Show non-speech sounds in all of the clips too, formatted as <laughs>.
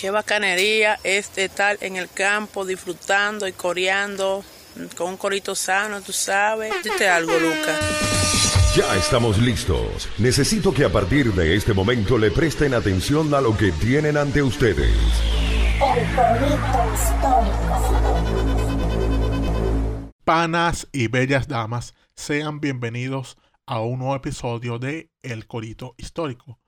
Qué bacanería es estar en el campo disfrutando y coreando con un corito sano, tú sabes. Dite algo, Lucas. Ya estamos listos. Necesito que a partir de este momento le presten atención a lo que tienen ante ustedes. El corito histórico. Panas y bellas damas, sean bienvenidos a un nuevo episodio de El Corito Histórico,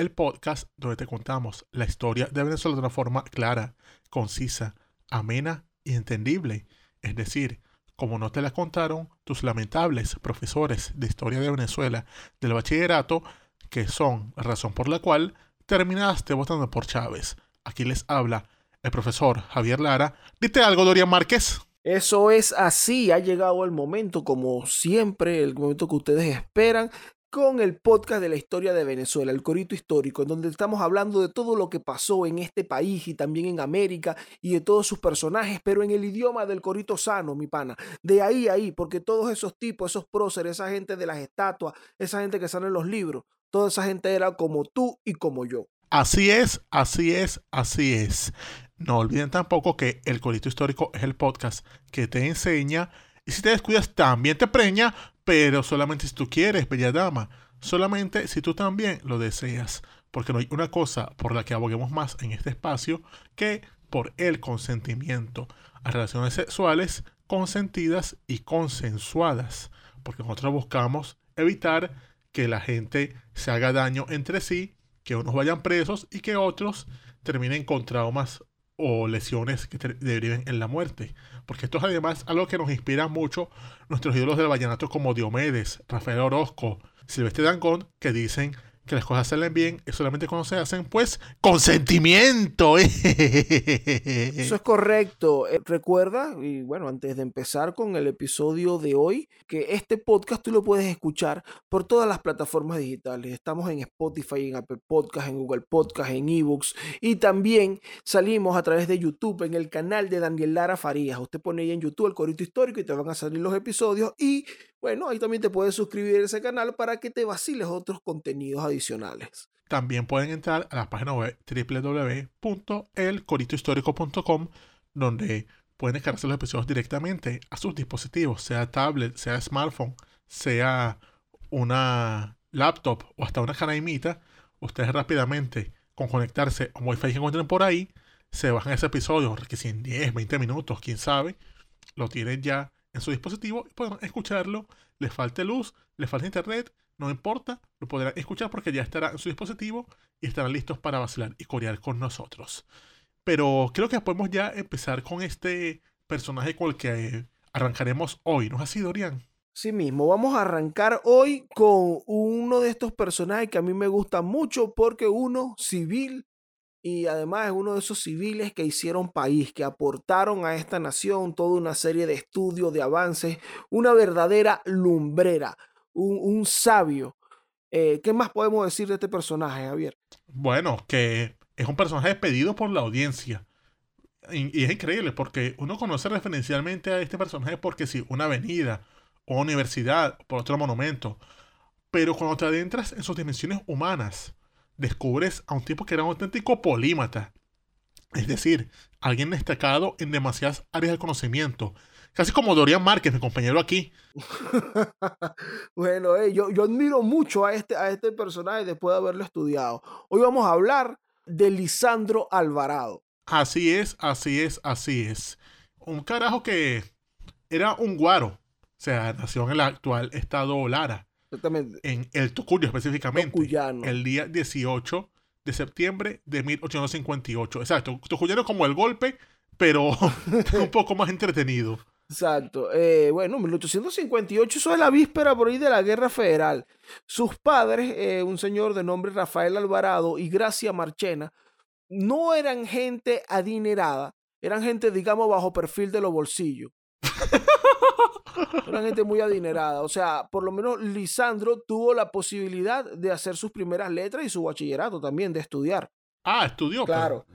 el podcast donde te contamos la historia de Venezuela de una forma clara, concisa, amena y entendible. Es decir, como no te la contaron tus lamentables profesores de historia de Venezuela del bachillerato, que son razón por la cual terminaste votando por Chávez. Aquí les habla el profesor Javier Lara. Dite algo, Dorian Márquez. Eso es así, ha llegado el momento, como siempre, el momento que ustedes esperan, con el podcast de la historia de Venezuela, el Corito Histórico, en donde estamos hablando de todo lo que pasó en este país y también en América y de todos sus personajes, pero en el idioma del Corito Sano, mi pana. De ahí a ahí, porque todos esos tipos, esos próceres, esa gente de las estatuas, esa gente que sale en los libros, toda esa gente era como tú y como yo. Así es, así es, así es. No olviden tampoco que el Corito Histórico es el podcast que te enseña y si te descuidas también te preña, pero solamente si tú quieres, bella dama. Solamente si tú también lo deseas. Porque no hay una cosa por la que aboguemos más en este espacio que por el consentimiento a relaciones sexuales consentidas y consensuadas. Porque nosotros buscamos evitar que la gente se haga daño entre sí, que unos vayan presos y que otros terminen con traumas o lesiones que deriven en la muerte. Porque esto es además algo que nos inspira mucho nuestros ídolos del vallenato como Diomedes, Rafael Orozco, Silvestre Dangón, que dicen que las cosas salen bien es solamente cuando se hacen, pues, consentimiento. <laughs> Eso es correcto. Eh, recuerda, y bueno, antes de empezar con el episodio de hoy, que este podcast tú lo puedes escuchar por todas las plataformas digitales. Estamos en Spotify, en Apple Podcast, en Google Podcast, en eBooks y también salimos a través de YouTube en el canal de Daniel Lara Farías. Usted pone ahí en YouTube el corito histórico y te van a salir los episodios y bueno, ahí también te puedes suscribir a ese canal para que te vaciles otros contenidos adicionales. También pueden entrar a la página web www.elcoritohistórico.com donde pueden descargarse los episodios directamente a sus dispositivos, sea tablet, sea smartphone, sea una laptop o hasta una canaimita. Ustedes rápidamente, con conectarse a Wi-Fi que encuentren por ahí, se bajan ese episodio, que si en 10, 20 minutos, quién sabe, lo tienen ya en su dispositivo y podrán escucharlo. Les falte luz, les falta internet, no importa, lo podrán escuchar porque ya estará en su dispositivo y estarán listos para vacilar y corear con nosotros. Pero creo que podemos ya empezar con este personaje con el que arrancaremos hoy, ¿no es así, Dorian? Sí mismo, vamos a arrancar hoy con uno de estos personajes que a mí me gusta mucho porque uno civil y además es uno de esos civiles que hicieron país, que aportaron a esta nación toda una serie de estudios, de avances, una verdadera lumbrera, un, sabio. Eh, ¿Qué más podemos decir de este personaje, Javier? Bueno, que es un personaje pedido por la audiencia. Y, es increíble porque uno conoce referencialmente a este personaje porque si una avenida o universidad, por otro monumento. Pero cuando te adentras en sus dimensiones humanas, descubres a un tipo que era un auténtico polímata. Es decir, alguien destacado en demasiadas áreas del conocimiento. Casi como Dorian Márquez, mi compañero aquí. <laughs> bueno, eh, yo, yo, admiro mucho a este, a este personaje después de haberlo estudiado. Hoy vamos a hablar de Lisandro Alvarado. Así es, así es, así es. Un carajo que era un guaro. O sea, nació en el actual estado Lara. Exactamente. En el Tocuyo específicamente. El día 18 de septiembre de 1858. Exacto. Tocuyano como el golpe, pero <laughs> un <laughs> poco más entretenido. Exacto. Eh, bueno, 1858, eso es la víspera por ahí de la Guerra Federal. Sus padres, eh, un señor de nombre Rafael Alvarado y Gracia Marchena, no eran gente adinerada, eran gente, digamos, bajo perfil de los bolsillos. <laughs> Una gente muy adinerada. O sea, por lo menos Lisandro tuvo la posibilidad de hacer sus primeras letras y su bachillerato también, de estudiar. Ah, estudió. Claro.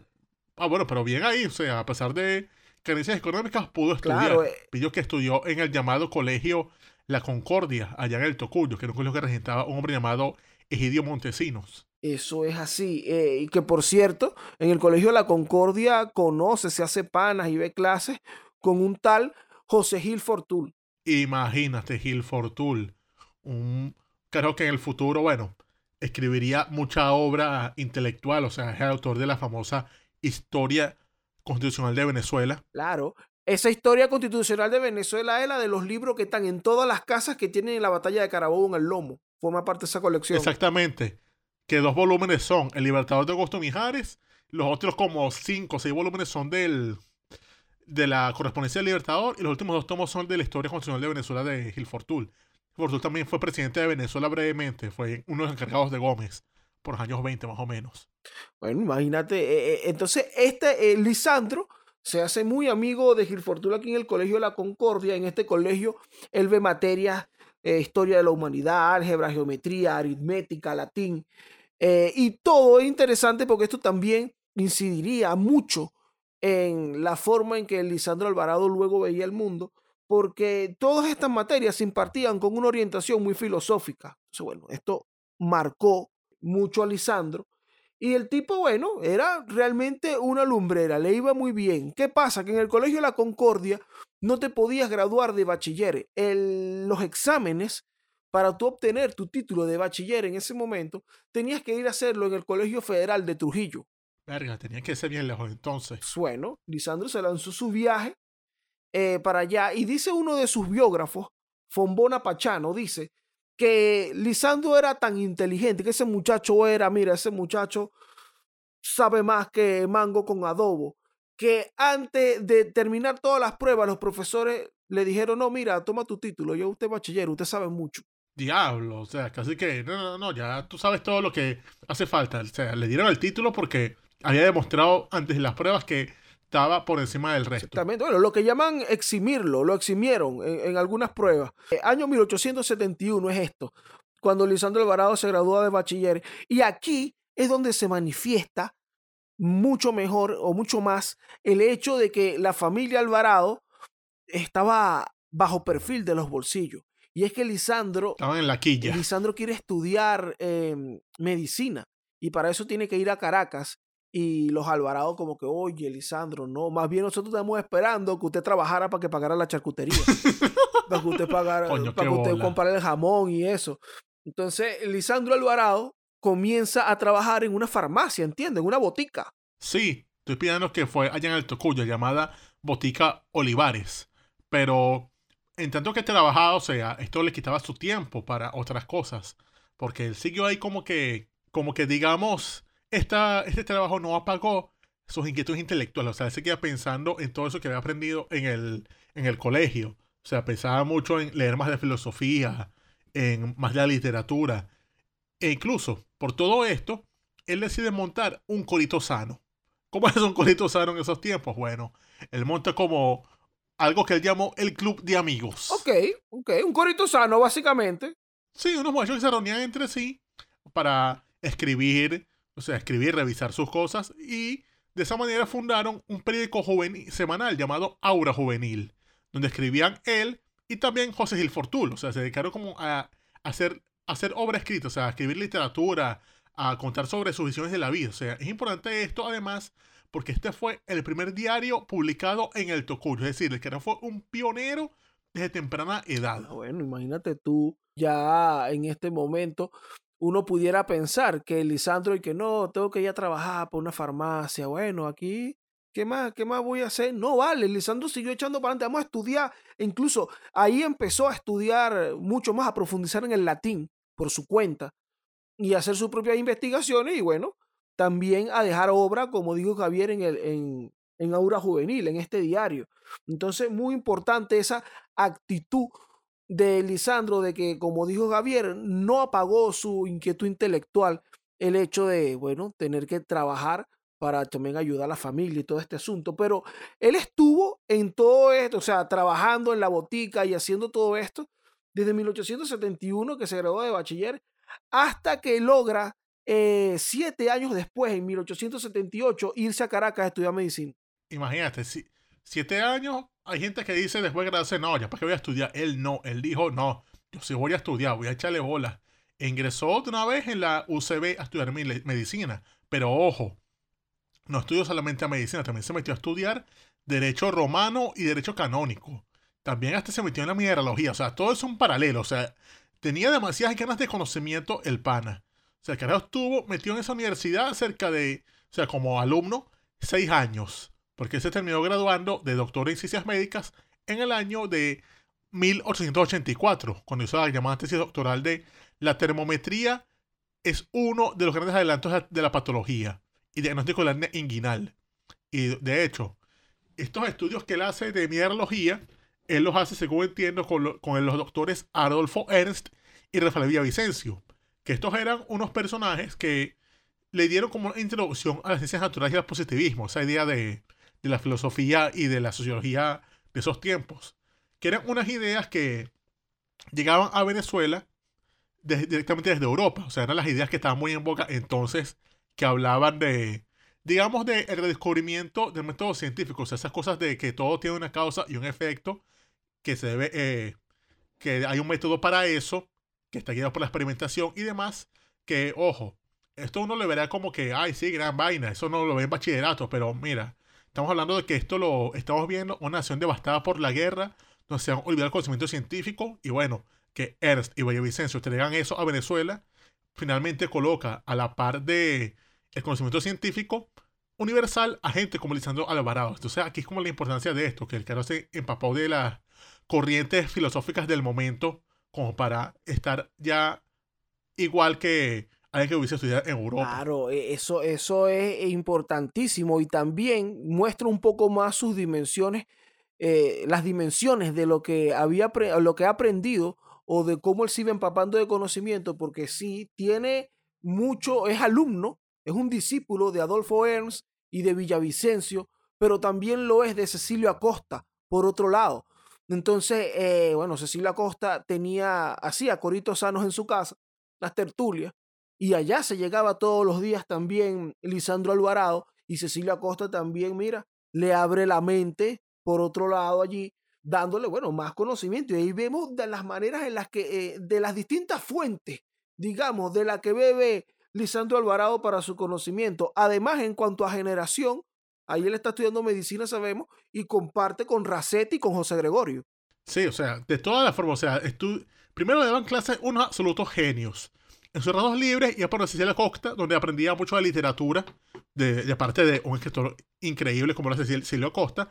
ah, bueno, pero bien ahí. O sea, a pesar de carencias económicas, pudo estudiar. Claro, eh... que estudió en el llamado colegio La Concordia, allá en el Tocuyo, que era un colegio que regentaba un hombre llamado Egidio Montesinos. Eso es así. Eh, y que por cierto, en el Colegio La Concordia conoce, se hace panas y ve clases con un tal José Gil Fortul. Imagínate, Gil Fortul. Un, creo que en el futuro, bueno, escribiría mucha obra intelectual, o sea, es el autor de la famosa Historia Constitucional de Venezuela. Claro, esa historia constitucional de Venezuela es la de los libros que están en todas las casas que tienen la batalla de Carabobo en el lomo. Forma parte de esa colección. Exactamente. Que dos volúmenes son El Libertador de Augusto Mijares, los otros como cinco o seis volúmenes son del de la correspondencia del Libertador y los últimos dos tomos son de la historia constitucional de Venezuela de Gil Fortul. Fortul también fue presidente de Venezuela brevemente, fue uno de los encargados de Gómez por los años 20 más o menos. Bueno, imagínate, eh, eh, entonces este eh, Lisandro se hace muy amigo de Gil Fortul aquí en el Colegio de la Concordia. En este colegio él ve materias, historia de la humanidad, álgebra, geometría, aritmética, latín. y todo es interesante porque esto también incidiría mucho en la forma en que Lisandro Alvarado luego veía el mundo, porque todas estas materias se impartían con una orientación muy filosófica. Entonces, bueno, esto marcó mucho a Lisandro. Y el tipo, bueno, era realmente una lumbrera, le iba muy bien. ¿Qué pasa? Que en el Colegio de la Concordia no te podías graduar de bachiller. los exámenes para tú obtener tu título de bachiller en ese momento, tenías que ir a hacerlo en el Colegio Federal de Trujillo. Verga, tenía que ser bien lejos entonces. Bueno, Lisandro se lanzó su viaje eh, para allá y dice uno de sus biógrafos, Fombona Pachano, dice que Lisandro era tan inteligente, que ese muchacho era, mira, ese muchacho sabe más que mango con adobo, que antes de terminar todas las pruebas los profesores le dijeron, no, mira, toma tu título, yo usted bachiller, usted sabe mucho. Diablo, o sea, casi que, no, no, no, ya tú sabes todo lo que hace falta. O sea, le dieron el título porque había demostrado antes de las pruebas que estaba por encima del resto. Exactamente. Bueno, lo que llaman eximirlo, lo eximieron en, algunas pruebas. El eh, año 1871 es esto, cuando Lisandro Alvarado se gradúa de bachiller. Y aquí es donde se manifiesta mucho mejor o mucho más el hecho de que la familia Alvarado estaba bajo perfil de los bolsillos. Y es que Lisandro... Estaba en la quilla. Lisandro quiere estudiar em, medicina y para eso tiene que ir a Caracas y los Alvarado como que, oye, Lisandro, no, más bien nosotros estamos esperando que usted trabajara para que pagara la charcutería. <laughs> para que usted pagara, para que usted comprara el jamón y eso. Entonces, Lisandro Alvarado comienza a trabajar en una farmacia, ¿entiendes? En una botica. Sí, estoy pidiendo que fue allá en el Tocuyo, llamada Botica Olivares. Pero en tanto que trabajaba, o sea, esto le quitaba su tiempo para otras cosas. Porque él siguió ahí como que, como que digamos, este trabajo no apagó sus inquietudes intelectuales. O sea, él se queda pensando en todo eso que había aprendido en el, en el colegio. O sea, pensaba mucho en leer más de filosofía, en más de la literatura. E incluso, por todo esto, él decide montar un corito sano. ¿Cómo <laughs> es un corito sano en esos tiempos? Bueno, él monta como algo que él llamó el club de amigos. Ok, ok, un corito sano, básicamente. Sí, unos muchachos que se reunían entre sí para escribir o sea, escribir, revisar sus cosas y de esa manera fundaron un periódico juvenil, semanal llamado Aura Juvenil, donde escribían él y también José Gil Fortul, o sea, se dedicaron como a, hacer, a hacer obra escrita, o sea, a escribir literatura, a contar sobre sus visiones de la vida, o sea, es importante esto además porque este fue el primer diario publicado en el Tocuyo, es decir, el que fue un pionero desde temprana edad. Ah, bueno, imagínate tú ya en este momento uno pudiera pensar que Lisandro y que no, tengo que ir a trabajar por una farmacia, bueno, aquí, ¿qué más, qué más voy a hacer? No, vale, Lisandro siguió echando para adelante, vamos a estudiar, e incluso ahí empezó a estudiar mucho más, a profundizar en el latín por su cuenta y hacer sus propias investigaciones y bueno, también a dejar obra, como dijo Javier, en, el, en, en Aura Juvenil, en este diario. Entonces, muy importante esa actitud de Lisandro de que, como dijo Javier, no apagó su inquietud intelectual el hecho de, bueno, tener que trabajar para también ayudar a la familia y todo este asunto. Pero él estuvo en todo esto, o sea, trabajando en la botica y haciendo todo esto desde 1871 que se graduó de bachiller hasta que logra eh, siete años después, en 1878, irse a Caracas a estudiar medicina. Imagínate, si, siete años, hay gente que dice después de graduarse, no, ya para qué voy a estudiar. Él no, él dijo, no, yo sí voy a estudiar, voy a echarle bola. e ingresó de una vez en la UCB a estudiar medicina. Pero ojo, no estudió solamente a medicina, también se metió a estudiar derecho romano y derecho canónico. También hasta se metió en la mineralogía. O sea, todo es un paralelo. O sea, tenía demasiadas ganas de conocimiento el pana. O sea, el carajo estuvo metido en esa universidad cerca de, o sea, como alumno, seis años. Porque se terminó graduando de doctor en ciencias médicas en el año de 1884, cuando hizo la llamada tesis doctoral de la termometría es uno de los grandes adelantos de la patología y diagnóstico de la hernia inguinal. Y de hecho, estos estudios que él hace de mineralogía, él los hace, según entiendo, con, los doctores Adolfo Ernst y Rafael Villavicencio, que estos eran unos personajes que le dieron como una introducción a las ciencias naturales y al positivismo, esa idea de, de la filosofía y de la sociología de esos tiempos, que eran unas ideas que llegaban a Venezuela directamente desde Europa, o sea, eran las ideas que estaban muy en boca entonces, que hablaban de, digamos, de el redescubrimiento del método científico, o sea, esas cosas de que todo tiene una causa y un efecto, que se debe, eh, que hay un método para eso, que está guiado por la experimentación y demás, que, ojo, esto uno le verá como que, ay, sí, gran vaina, eso no lo ve en bachillerato, pero mira, estamos hablando de que esto lo estamos viendo, una nación devastada por la guerra, donde se han olvidado el conocimiento científico, y bueno, que Ernst y Villavicencio traigan eso a Venezuela, finalmente coloca a la par de el conocimiento científico universal a gente como Lisandro Alvarado. Entonces aquí es como la importancia de esto, que el caro se empapó de las corrientes filosóficas del momento como para estar ya igual que alguien que hubiese estudiado en Europa. Claro, e, eso, eso es importantísimo y también muestra un poco más sus dimensiones, eh, las dimensiones de lo que había lo que ha aprendido o de cómo él se iba empapando de conocimiento, porque sí tiene mucho, es alumno, es un discípulo de Adolfo Ernst y de Villavicencio, pero también lo es de Cecilio Acosta, por otro lado. Entonces, eh, bueno, Cecilio Acosta tenía, hacía coritos sanos en su casa, las tertulias, y allá se llegaba todos los días también Lisandro Alvarado, y Cecilio Acosta también, mira, le abre la mente, por otro lado allí, dándole, bueno, más conocimiento. Y ahí vemos de las maneras en las que, eh, de las distintas fuentes, digamos, de la que bebe Lisandro Alvarado para su conocimiento. Además, en cuanto a generación, ahí él está estudiando medicina, sabemos, y comparte con Racetti y con José Gregorio. Sí, o sea, de todas las formas, o sea, primero le daban clases unos absolutos genios. En sus ratos libres iba por la Cecilia Costa, donde aprendía mucho de literatura, de, de parte de un escritor increíble como la Cecilia Costa,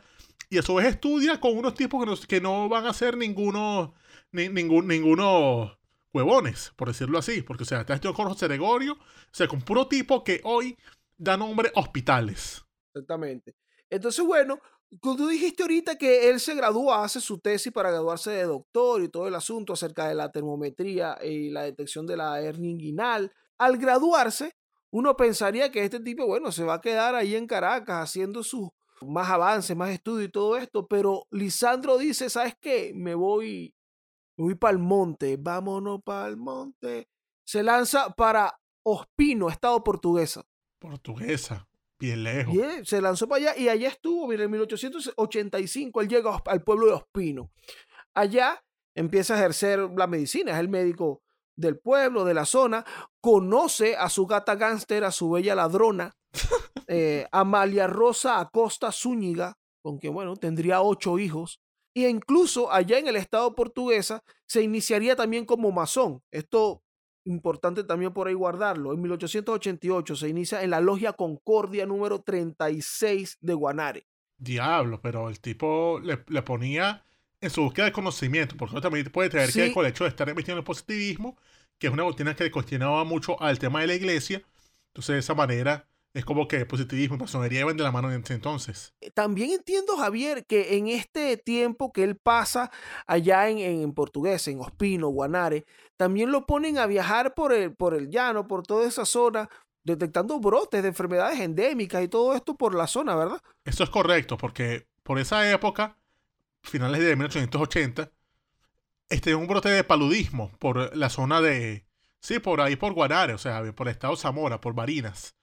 y a su vez estudia con unos tipos que no, que no van a ser ninguno, ni, ninguno huevones, por decirlo así. Porque, o sea, está estudiando con José Gregorio, o sea, con puro tipo que hoy da nombre hospitales. Exactamente. Entonces, bueno, tú dijiste ahorita que él se gradúa, hace su tesis para graduarse de doctor y todo el asunto acerca de la termometría y la detección de la hernia inguinal. Al graduarse, uno pensaría que este tipo, bueno, se va a quedar ahí en Caracas haciendo sus más avance, más estudio y todo esto, pero Lisandro dice, ¿sabes qué? Me voy, me voy para el monte, vámonos para el monte. Se lanza para Ospino, estado portuguesa. Portuguesa, bien lejos. se lanzó para allá y allá estuvo, mira, en 1885 él llega al pueblo de Ospino. Allá empieza a ejercer la medicina, es el médico del pueblo, de la zona, conoce a su gata gánster, a su bella ladrona, <laughs> eh, Amalia Rosa Acosta Zúñiga, con quien, bueno, tendría ocho hijos, e incluso allá en el estado portuguesa se iniciaría también como masón. Esto importante también por ahí guardarlo. En 1888 se inicia en la Logia Concordia número 36 de Guanare. Diablo, pero el tipo le, ponía en su búsqueda de conocimiento, porque también puede tener que con el hecho de estar emitiendo el positivismo, que es una doctrina que le cuestionaba mucho al tema de la iglesia. Entonces, de esa manera, es como que positivismo y masonería iban de la mano en ese entonces. Eh, también entiendo, Javier, que en este tiempo que él pasa allá en, en portugués, en Ospino, Guanare, también lo ponen a viajar por el, por el llano, por toda esa zona, detectando brotes de enfermedades endémicas y todo esto por la zona, ¿verdad? Eso es correcto, porque por esa época, finales de 1880, este un brote de paludismo por la zona de, sí, por ahí por Guanare, o sea, por el estado Zamora, por Barinas.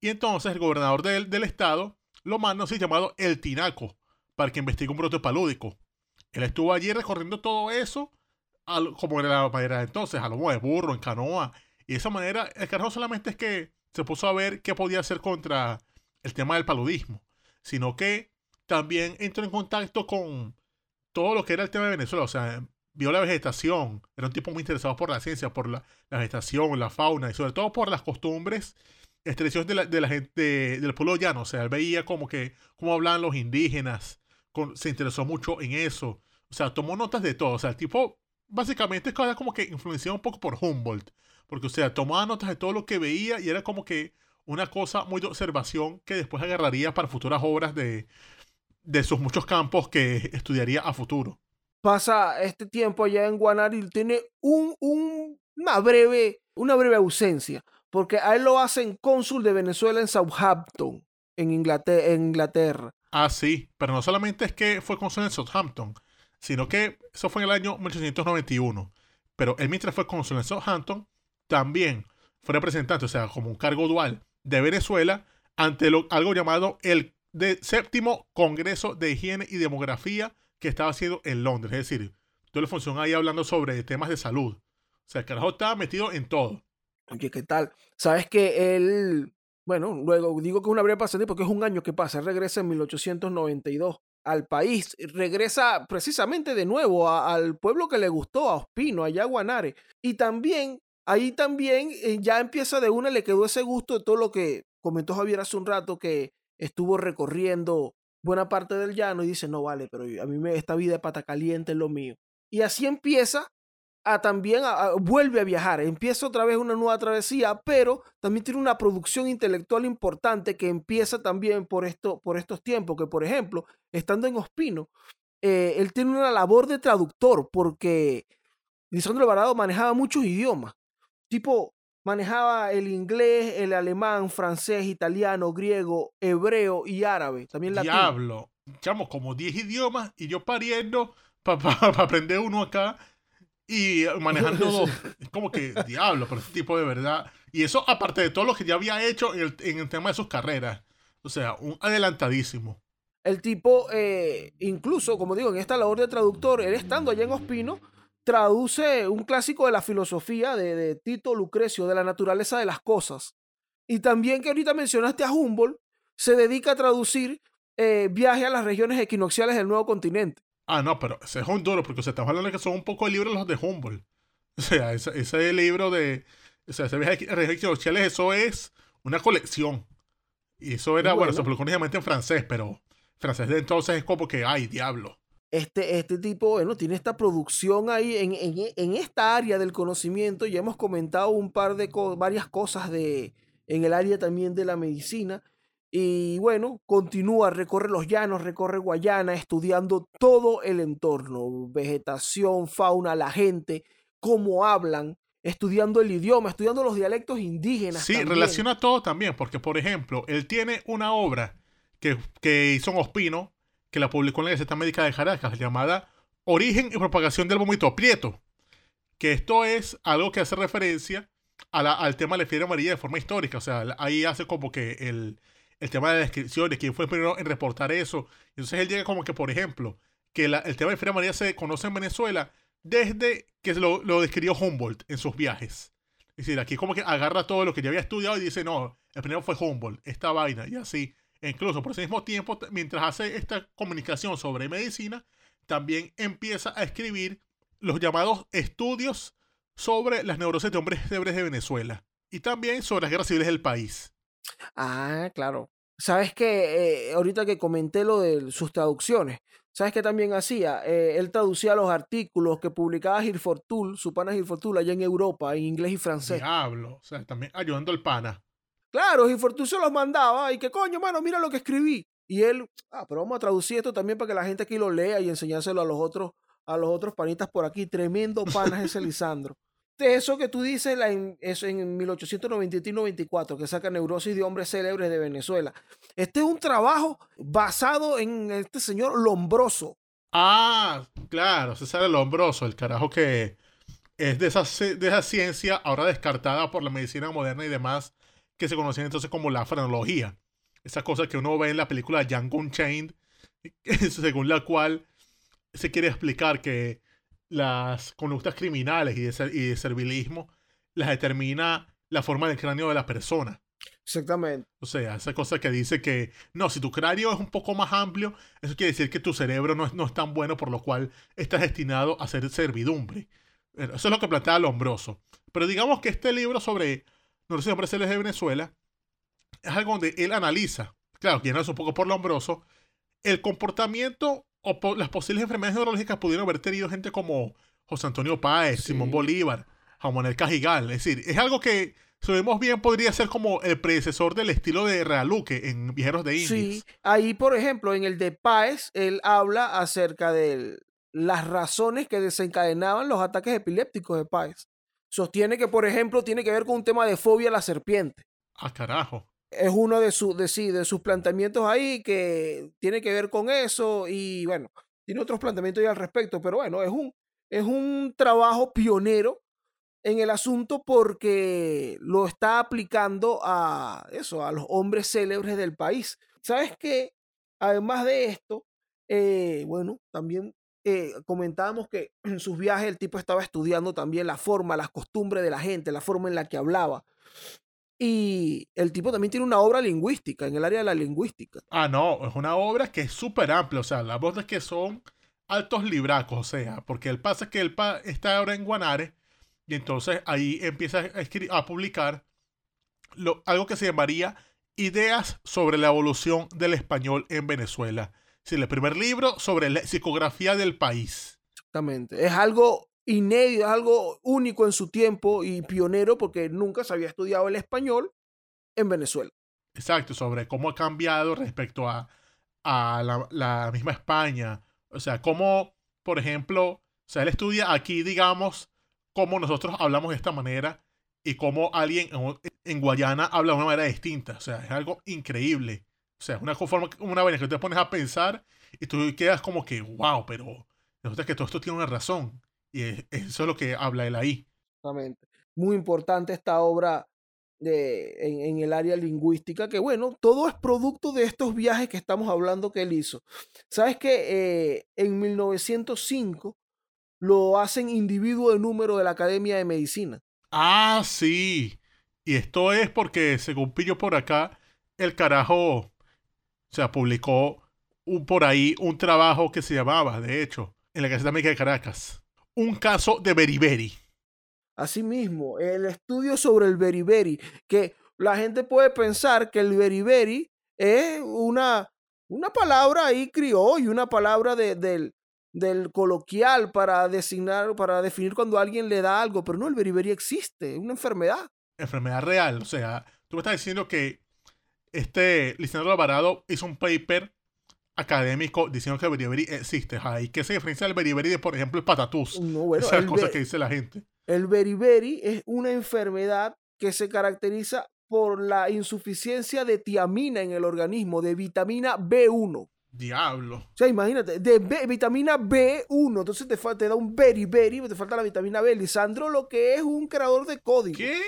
Y entonces el gobernador del, del estado lo manda así llamado El Tinaco para que investigue un brote palúdico. Él estuvo allí recorriendo todo eso como era la manera de entonces, a lo de burro, en canoa. Y de esa manera, el carajo solamente es que se puso a ver qué podía hacer contra el tema del paludismo, sino que también entró en contacto con todo lo que era el tema de Venezuela, o sea, vio la vegetación, era un tipo muy interesado por la ciencia, por la, vegetación, la fauna y sobre todo por las costumbres, tradiciones de la, de la gente del pueblo llano, o sea, él veía como que cómo hablaban los indígenas, se interesó mucho en eso, o sea, tomó notas de todo, o sea, el tipo básicamente es como que influenciado un poco por Humboldt, porque o sea, tomaba notas de todo lo que veía y era como que una cosa muy de observación que después agarraría para futuras obras de, de sus muchos campos que estudiaría a futuro. Pasa este tiempo allá en Guanaril, tiene un, una, breve, una breve ausencia, porque a él lo hacen cónsul de Venezuela en Southampton, en Inglaterra. Ah, sí, pero no solamente es que fue cónsul en Southampton, sino que eso fue en el año 1891. Pero él mientras fue cónsul en Southampton, también fue representante, o sea, como un cargo dual de Venezuela ante lo, algo llamado el séptimo Congreso de Higiene y Demografía que estaba haciendo en Londres. Es decir, toda la función ahí hablando sobre temas de salud. O sea, el carajo estaba metido en todo. Oye, ¿qué tal? Sabes que él, bueno, luego digo que es una breve pasante porque es un año que pasa. Regresa en 1892 al país. Regresa precisamente de nuevo al pueblo que le gustó, a Ospino, a Guanare. Y también, ahí también eh, ya empieza de una, le quedó ese gusto de todo lo que comentó Javier hace un rato, que estuvo recorriendo buena parte del llano y dice, no vale, pero a mí me, esta vida de pata caliente es lo mío. Y así empieza a también, vuelve a viajar, empieza otra vez una nueva travesía, pero también tiene una producción intelectual importante que empieza también por, esto, por estos tiempos, que por ejemplo, estando en Ospino, eh, él tiene una labor de traductor porque Lisandro Alvarado manejaba muchos idiomas, tipo manejaba el inglés, el alemán, francés, italiano, griego, hebreo y árabe. También latino. Diablo, echamos como 10 idiomas y yo pariendo para <laughs> aprender uno acá y manejando <laughs> dos. Es como que, diablo, pero ese tipo de verdad. Y eso aparte de todo lo que ya había hecho en el, tema de sus carreras. O sea, un adelantadísimo. El tipo, eh, incluso, como digo, en esta labor de traductor, él estando allá en Ospino, traduce un clásico de la filosofía de, Tito Lucrecio, de la naturaleza de las cosas. Y también que ahorita mencionaste a Humboldt, se dedica a traducir eh, viaje a las regiones equinocciales del nuevo continente. Ah, no, pero ese es un duro, porque se está hablando de que son un poco de libros los de Humboldt. <laughs> O sea, ese, ese libro de. O sea, ese viaje equinocciales, eso es una colección. Y eso era, bueno, se publicó inicialmente en francés, pero francés de entonces es como que, ay, diablo este, este tipo, bueno, tiene esta producción ahí en, en, esta área del conocimiento. Ya hemos comentado un par de varias cosas de, en el área también de la medicina. Y bueno, continúa, recorre los llanos, recorre Guayana, estudiando todo el entorno, vegetación, fauna, la gente, cómo hablan, estudiando el idioma, estudiando los dialectos indígenas. Sí, relaciona todo también, porque por ejemplo, él tiene una obra que, que hizo en Ospino, que la publicó en la Gaceta Médica de Caracas, llamada Origen y propagación del vómito prieto, que esto es algo que hace referencia al tema de la fiebre amarilla de forma histórica, o sea, ahí hace como que el, tema de la descripción de quién fue el primero en reportar eso. Entonces él llega como que, por ejemplo, que el tema de la fiebre amarilla se conoce en Venezuela desde que lo, lo describió Humboldt en sus viajes. Es decir, aquí como que agarra todo lo que ya había estudiado y dice, no, el primero fue Humboldt, esta vaina, y así. E incluso por ese mismo tiempo, mientras hace esta comunicación sobre medicina, también empieza a escribir los llamados estudios sobre las neurosis de hombres célebres de Venezuela y también sobre las guerras civiles del país. Ah, claro. Sabes que eh, ahorita que comenté lo de sus traducciones, ¿sabes qué también hacía? Eh, él traducía los artículos que publicaba Gilfortul, su pana Gilfortul, allá en Europa, en inglés y francés. Diablo, o sea, también ayudando al pana. Claro, y Fortucio los mandaba y que coño, mano, mira lo que escribí. Y él, ah, pero vamos a traducir esto también para que la gente aquí lo lea y enseñárselo a los otros, a los otros panitas por aquí. Tremendo panas ese <laughs> Lisandro. Eso que tú dices en, en 1893 y 94, que saca Neurosis de Hombres Célebres de Venezuela. Este es un trabajo basado en este señor Lombroso. Ah, claro, César Lombroso, el carajo que es de esa, de esa ciencia ahora descartada por la medicina moderna y demás, que se conocían entonces como la frenología. Esa cosa que uno ve en la película Django Unchained, <laughs> según la cual se quiere explicar que las conductas criminales y de, y de servilismo las determina la forma del cráneo de la persona. Exactamente. O sea, esa cosa que dice que, no, si tu cráneo es un poco más amplio, eso quiere decir que tu cerebro no es, no es tan bueno, por lo cual estás destinado a ser servidumbre. Eso es lo que plantea Lombroso. Pero digamos que este libro sobre los hombres de Venezuela es algo donde él analiza, claro, que no es un poco por Lombroso, el comportamiento o las posibles enfermedades neurológicas pudieron haber tenido gente como José Antonio Páez, Simón Bolívar, Juan El Cajigal. Es decir, es algo que si vemos bien, podría ser como el predecesor del estilo de Realuque en Viajeros de Indias. Sí, ahí, por ejemplo, en el de Páez, él habla acerca de las razones que desencadenaban los ataques epilépticos de Páez. Sostiene que, por ejemplo, tiene que ver con un tema de fobia a la serpiente. Ah, carajo. Es uno de, sus planteamientos ahí que tiene que ver con eso y bueno, tiene otros planteamientos al respecto, pero bueno, es un, es un trabajo pionero en el asunto porque lo está aplicando a eso, a los hombres célebres del país. ¿Sabes qué? Además de esto, eh, bueno, también eh, comentábamos que <clears throat> en sus viajes el tipo estaba estudiando también la forma, las costumbres de la gente, la forma en la que hablaba. Y el tipo también tiene una obra lingüística, en el área de la lingüística. Ah, no, es una obra que es súper amplia, o sea, las voces que son altos libracos, o sea, porque el pasa es que él está ahora en Guanare y entonces ahí empieza a, a publicar lo, algo que se llamaría Ideas sobre la evolución del español en Venezuela. Es el primer libro sobre la psicografía del país. Exactamente. Es algo inédito, algo único en su tiempo y pionero porque nunca se había estudiado el español en Venezuela. Exacto, sobre cómo ha cambiado respecto a, a la, la, misma España. O sea, cómo, por ejemplo, o sea, él estudia aquí, digamos, cómo nosotros hablamos de esta manera y cómo alguien en, Guayana habla de una manera distinta. O sea, es algo increíble. O sea, es una forma, una vez que te pones a pensar y tú quedas como que, wow, pero resulta que todo esto tiene una razón. Y eso es lo que habla él ahí. Exactamente. Muy importante esta obra de, en, el área lingüística, que bueno, todo es producto de estos viajes que estamos hablando que él hizo. Sabes que eh, en 1905 lo hacen individuo de número de la Academia de Medicina. Ah, sí. Y esto es porque, según pillo por acá, el carajo, o sea, publicó un, por ahí un trabajo que se llamaba, de hecho, en la Gaceta Médica de Caracas, un caso de beriberi. Asimismo, el estudio sobre el beriberi, que la gente puede pensar que el beriberi es una, una palabra ahí y una palabra de, del, del coloquial para designar, para definir cuando alguien le da algo, pero no, el beriberi existe, es una enfermedad. Enfermedad real, o sea, tú me estás diciendo que este licenciado Alvarado hizo un paper académico diciendo que el beriberi existe, ¿y qué se diferencia del beriberi de, por ejemplo, el patatús? No, bueno, Esas cosas que dice la gente. El beriberi es una enfermedad que se caracteriza por la insuficiencia de tiamina en el organismo, de vitamina B1. Diablo. O sea, imagínate, de vitamina B1, entonces te, te da un beriberi, te falta la vitamina B. Lisandro lo que es un creador de código. ¿Qué?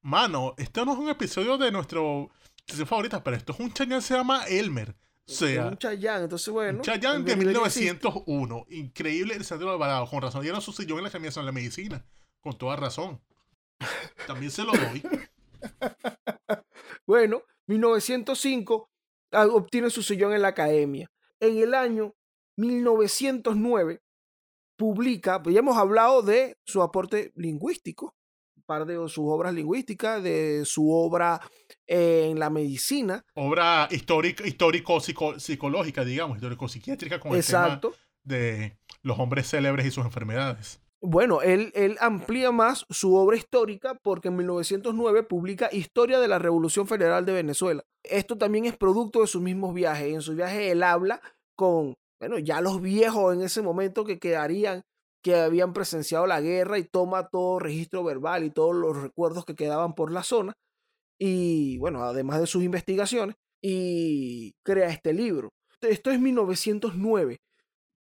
Mano, esto no es un episodio de nuestro favorita, pero esto es un Chayanne se llama Elmer. Sea, un Chayanne, entonces bueno. Chayanne de 1901. Increíble Lisandro Alvarado. Con razón, dieron su sillón en la camisa de la medicina. Con toda razón. También se lo doy. <laughs> bueno, 1905 Ah, obtiene su sillón en la academia. En el año 1909 publica, pues ya hemos hablado de su aporte lingüístico, par de sus obras lingüísticas, de su obra en la medicina. Obra histórica, histórico-psicológica, digamos, histórico-psiquiátrica con Exacto. el tema de los hombres célebres y sus enfermedades. Bueno, él, él, amplía más su obra histórica porque en 1909 publica Historia de la Revolución Federal de Venezuela. Esto también es producto de sus mismos viajes. En sus viajes él habla con, bueno, ya los viejos en ese momento que quedarían, que habían presenciado la guerra y toma todo registro verbal y todos los recuerdos que quedaban por la zona. Y bueno, además de sus investigaciones, y crea este libro. Esto es 1909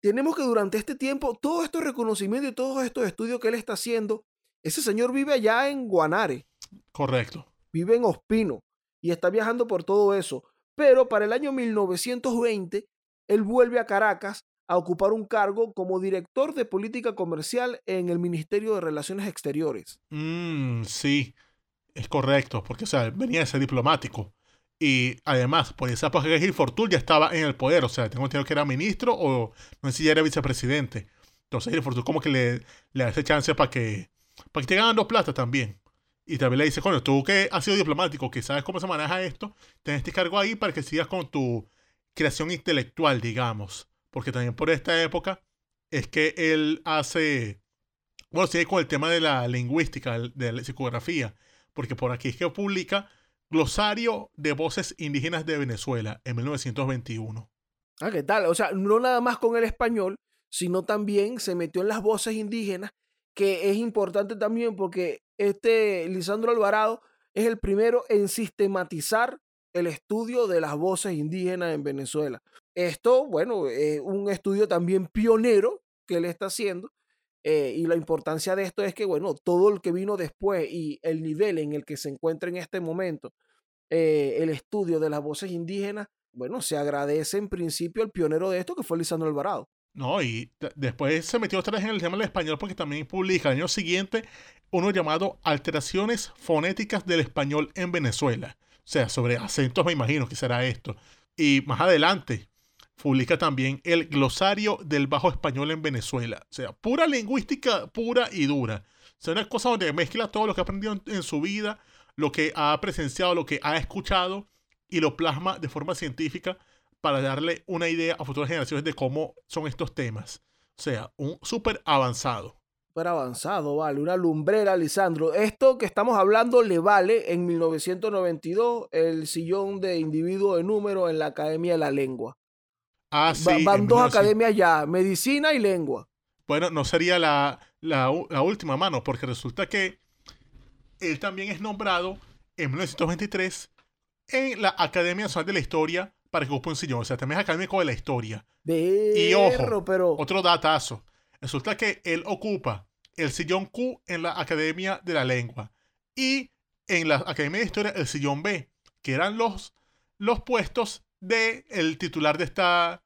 tenemos que durante este tiempo, todo estos reconocimientos y todos estos estudios que él está haciendo, ese señor vive allá en Guanare. Correcto. Vive en Ospino y está viajando por todo eso. Pero para el año 1920, él vuelve a Caracas a ocupar un cargo como director de política comercial en el Ministerio de Relaciones Exteriores. Mm, sí, es correcto, porque o sea, venía de ser diplomático. Y además, por esa época Gil Fortul ya estaba en el poder, o sea, tengo entendido que era ministro o no sé si ya era vicepresidente. Entonces Gil Fortul como que le, le hace chance para que, para que te ganando plata también. Y también le dice, coño, tú que has sido diplomático, que sabes cómo se maneja esto, ten este cargo ahí para que sigas con tu creación intelectual, digamos. Porque también por esta época es que él hace, bueno, sigue con el tema de la lingüística, de la psicografía, porque por aquí es que publica Glosario de Voces Indígenas de Venezuela en 1921. Ah, ¿qué tal? O sea, no nada más con el español, sino también se metió en las voces indígenas, que es importante también porque este Lisandro Alvarado es el primero en sistematizar el estudio de las voces indígenas en Venezuela. Esto, bueno, es un estudio también pionero que él está haciendo. Eh, y la importancia de esto es que, bueno, todo el que vino después y el nivel en el que se encuentra en este momento eh, el estudio de las voces indígenas, bueno, se agradece en principio al pionero de esto que fue Lisandro Alvarado. No, y después se metió otra vez en el tema del español porque también publica el año siguiente uno llamado Alteraciones Fonéticas del Español en Venezuela. O sea, sobre acentos me imagino que será esto. Y más adelante publica también el Glosario del Bajo Español en Venezuela. O sea, pura lingüística pura y dura. O sea, una cosa donde mezcla todo lo que ha aprendido en su vida, lo que ha presenciado, lo que ha escuchado y lo plasma de forma científica para darle una idea a futuras generaciones de cómo son estos temas. O sea, un súper avanzado. Súper avanzado, vale. Una lumbrera, Lisandro. Esto que estamos hablando le vale en 1992 el sillón de individuo de número en la Academia de la Lengua. Ah, sí. van dos academias ya, medicina y lengua. Bueno, no sería la, la, la última mano, porque resulta que él también es nombrado en 1923 en la Academia Nacional de la Historia para que ocupe un sillón. O sea, también es académico de la historia. y ojo, pero... otro datazo. Resulta que él ocupa el sillón Q en la Academia de la Lengua y en la Academia de Historia el sillón B, que eran los, los puestos del el titular de esta,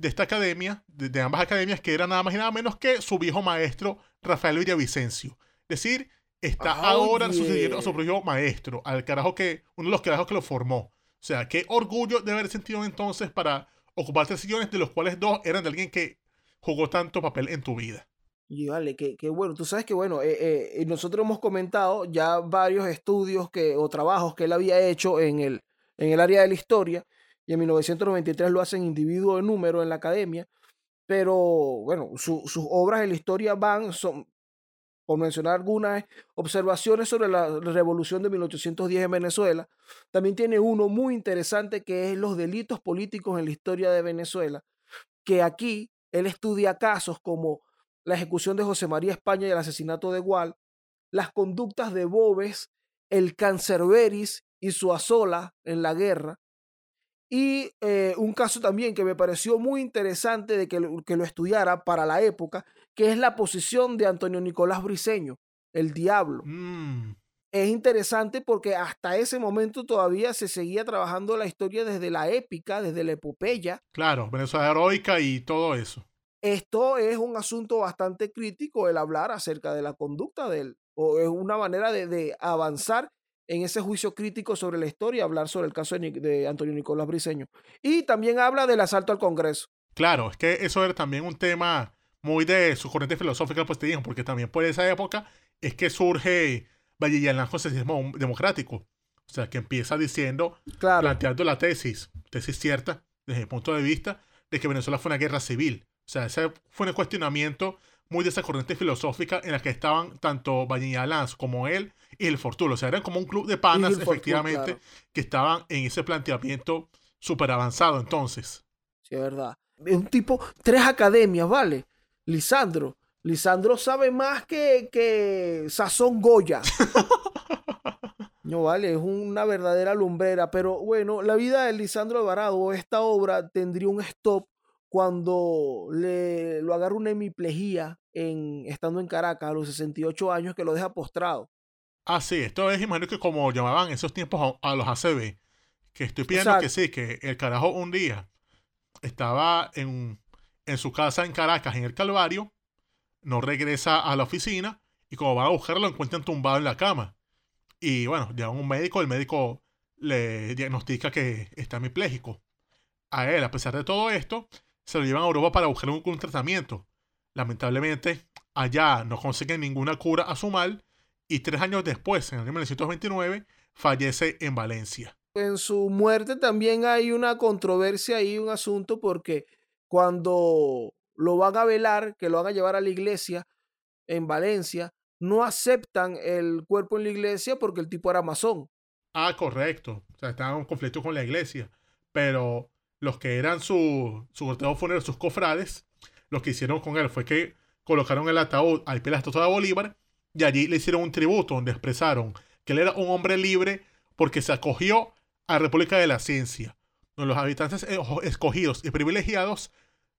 de esta academia, de, ambas academias, que era nada más y nada menos que su viejo maestro Rafael Villavicencio. Es decir, está ahora sucediendo a su propio maestro, al carajo que, uno de los carajos que lo formó. O sea, qué orgullo de haber sentido entonces para ocupar tres sillones, de los cuales dos eran de alguien que jugó tanto papel en tu vida. Y vale, qué, bueno. Tú sabes que, bueno, eh, eh, nosotros hemos comentado ya varios estudios que, o trabajos que él había hecho en el, en el área de la historia, y en 1993 lo hacen individuo de número en la academia, pero bueno, sus obras en la historia van, son, por mencionar algunas observaciones sobre la revolución de 1810 en Venezuela. También tiene uno muy interesante que es los delitos políticos en la historia de Venezuela, que aquí él estudia casos como la ejecución de José María España y el asesinato de Gual, las conductas de Bobes, el Cancerberis y su asola en la guerra, y eh, un caso también que me pareció muy interesante de que que lo estudiara para la época que es la posición de Antonio Nicolás Briceño, el diablo. Mm. Es interesante porque hasta ese momento todavía se seguía trabajando la historia desde la épica, desde la epopeya. Claro, Venezuela heroica y todo eso. Esto es un asunto bastante crítico el hablar acerca de la conducta de él, o es una manera de, avanzar en ese juicio crítico sobre la historia, hablar sobre el caso de, de Antonio Nicolás Briceño. Y también habla del asalto al Congreso. Claro, es que eso era también un tema muy de su corriente filosófica, pues te digo, porque también por esa época es que surge el Socialismo Democrático. O sea, que empieza diciendo, planteando la tesis, tesis cierta, desde mi punto de vista, de que Venezuela fue una guerra civil. O sea, ese fue un cuestionamiento muy de esa corriente filosófica en la que estaban tanto Lanz como él y el Fortulo. O sea, eran como un club de panas, efectivamente, que estaban en ese planteamiento súper avanzado entonces. Sí, es verdad. Es un tipo, tres academias, ¿vale? Lisandro. Lisandro sabe más que, que Sazón Goya. <laughs> No vale, es una verdadera lumbrera. Pero bueno, la vida de Lisandro Alvarado, esta obra tendría un stop cuando le, lo agarra una hemiplegia en, estando en Caracas a los 68 años que lo deja postrado. Ah, sí, esto es, imagino que como llamaban esos tiempos a, los ACB, que estoy pidiendo que sí, que el carajo un día estaba en, en su casa en Caracas, en el Calvario, no regresa a la oficina y como van a buscarlo lo encuentran tumbado en la cama. Y bueno, llega un médico, el médico le diagnostica que está hemipléjico. A él, a pesar de todo esto, se lo llevan a Europa para buscar un, tratamiento. Lamentablemente, allá no consiguen ninguna cura a su mal y tres años después, en el 1929, fallece en Valencia. En su muerte también hay una controversia y un asunto porque cuando lo van a velar, que lo van a llevar a la iglesia en Valencia, no aceptan el cuerpo en la iglesia porque el tipo era masón. Ah, correcto. O sea, estaba en un conflicto con la iglesia. Pero los que eran su, su fúnebre, sus cofrades, lo que hicieron con él fue que colocaron el ataúd al pie de la estatua de Bolívar y allí le hicieron un tributo donde expresaron que él era un hombre libre porque se acogió a la República de la Ciencia, donde los habitantes escogidos y privilegiados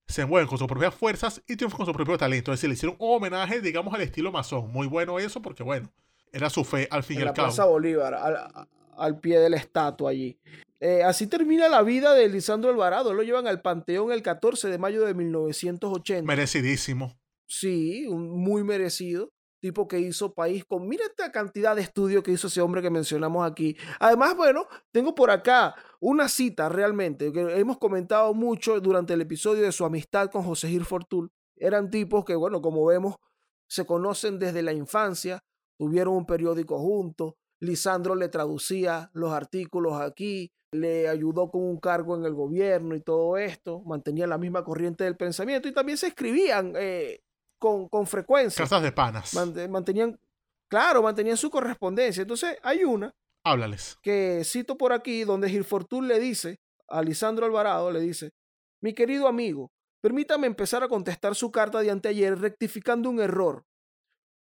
se mueven con sus propias fuerzas y triunfan con su propio talento. Es decir, le hicieron un homenaje, digamos, al estilo masón. Muy bueno eso porque, bueno, era su fe al fin y al cabo. Plaza Bolívar, al, pie de la estatua allí. Eh, así termina la vida de Lisandro Alvarado. Lo llevan al Panteón el 14 de mayo de 1980. Merecidísimo. Sí, muy merecido tipo que hizo país con, mira esta cantidad de estudios que hizo ese hombre que mencionamos aquí. Además, bueno, tengo por acá una cita realmente, que hemos comentado mucho durante el episodio de su amistad con José Gil Fortul. Eran tipos que, bueno, como vemos, se conocen desde la infancia, tuvieron un periódico juntos, Lisandro le traducía los artículos aquí, le ayudó con un cargo en el gobierno y todo esto, mantenía la misma corriente del pensamiento y también se escribían eh, con, frecuencia. Casas de panas. mantenían, claro, mantenían su correspondencia. Entonces, hay una. Háblales. Que cito por aquí, donde Gilfortún le dice a Lisandro Alvarado, le dice, mi querido amigo, permítame empezar a contestar su carta de anteayer rectificando un error.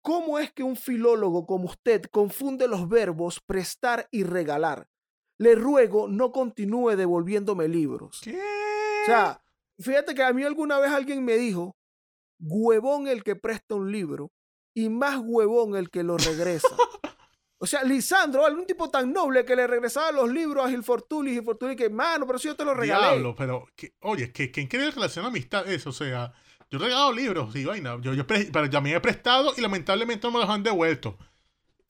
¿Cómo es que un filólogo como usted confunde los verbos prestar y regalar? Le ruego no continúe devolviéndome libros. ¿Qué? O sea, fíjate que a mí alguna vez alguien me dijo huevón el que presta un libro y más huevón el que lo regresa. <laughs> O sea, Lisandro, algún tipo tan noble que le regresaba los libros a Gil Fortuny, Gil que, mano, pero si yo te los regalé. Diablo, pero, oye, ¿quién quiere relacionar amistad eso? O sea, yo he regalado libros y vaina, yo, yo pero ya me he prestado y lamentablemente no me los han devuelto.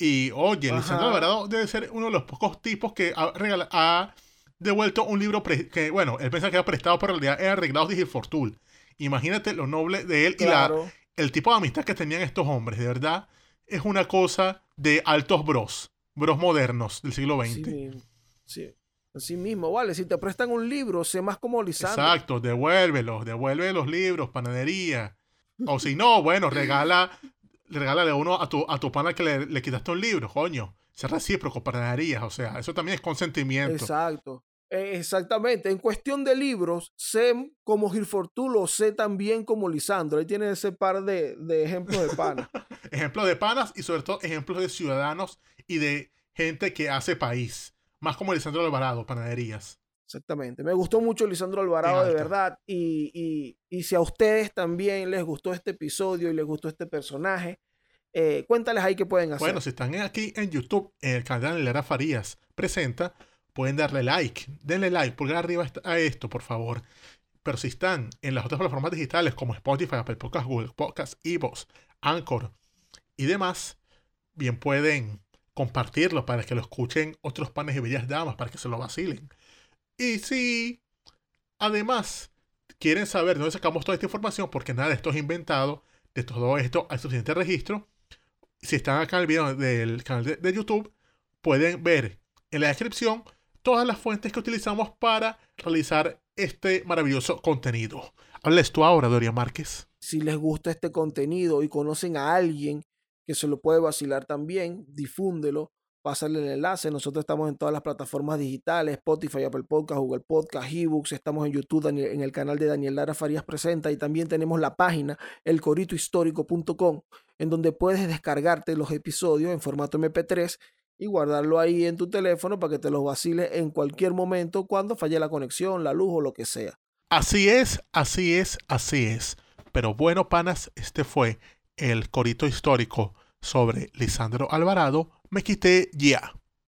Y, oye, Lisandro Alvarado debe ser uno de los pocos tipos que ha, ha devuelto un libro que, bueno, él piensa que ha prestado, pero en realidad era arreglado de Gil Fortuny. Imagínate lo noble de él y la, el tipo de amistad que tenían estos hombres. De verdad, es una cosa de altos bros, bros modernos del siglo XX. Sí, sí. Así mismo, vale. Si te prestan un libro, sé más como Lisandro. Exacto, devuélvelos, devuelve los libros, panadería. O si no, bueno, regala, regálale uno a tu, a tu pana que le, le quitaste un libro, coño. Ser recíproco, panaderías, o sea, eso también es consentimiento. Exacto. Eh, exactamente. En cuestión de libros, sé como Gilfortulo, sé también como Lisandro. Ahí tiene ese par de, ejemplos de panas. <laughs> ejemplos de panas y sobre todo ejemplos de ciudadanos y de gente que hace país. Más como Lisandro Alvarado, panaderías. Exactamente. Me gustó mucho Lisandro Alvarado, de verdad. Y, si a ustedes también les gustó este episodio y les gustó este personaje, eh, cuéntales ahí qué pueden hacer. Bueno, si están aquí en YouTube, en el canal de Lara Farías presenta, pueden darle like. Denle like, pulgar arriba a esto, por favor. Pero si están en las otras plataformas digitales como Spotify, Apple Podcasts, Google Podcasts, Evox, Anchor y demás, bien pueden compartirlo para que lo escuchen otros panes y bellas damas, para que se lo vacilen. Y si además quieren saber de dónde sacamos toda esta información, porque nada de esto es inventado, de todo esto hay suficiente registro, si están acá en el video del canal de, de YouTube, pueden ver en la descripción todas las fuentes que utilizamos para realizar este maravilloso contenido. Hables tú ahora, Doria Márquez. Si les gusta este contenido y conocen a alguien que se lo puede vacilar también, difúndelo, pásale el enlace. Nosotros estamos en todas las plataformas digitales, Spotify, Apple Podcast, Google Podcast, eBooks, estamos en YouTube, en el canal de Daniel Lara Farías Presenta y también tenemos la página elcoritohistórico.com en donde puedes descargarte los episodios en formato MP3 y guardarlo ahí en tu teléfono para que te los vacile en cualquier momento cuando falle la conexión, la luz o lo que sea. Así es, así es, así es. Pero bueno, panas, este fue el corito histórico sobre Lisandro Alvarado. Me quité ya.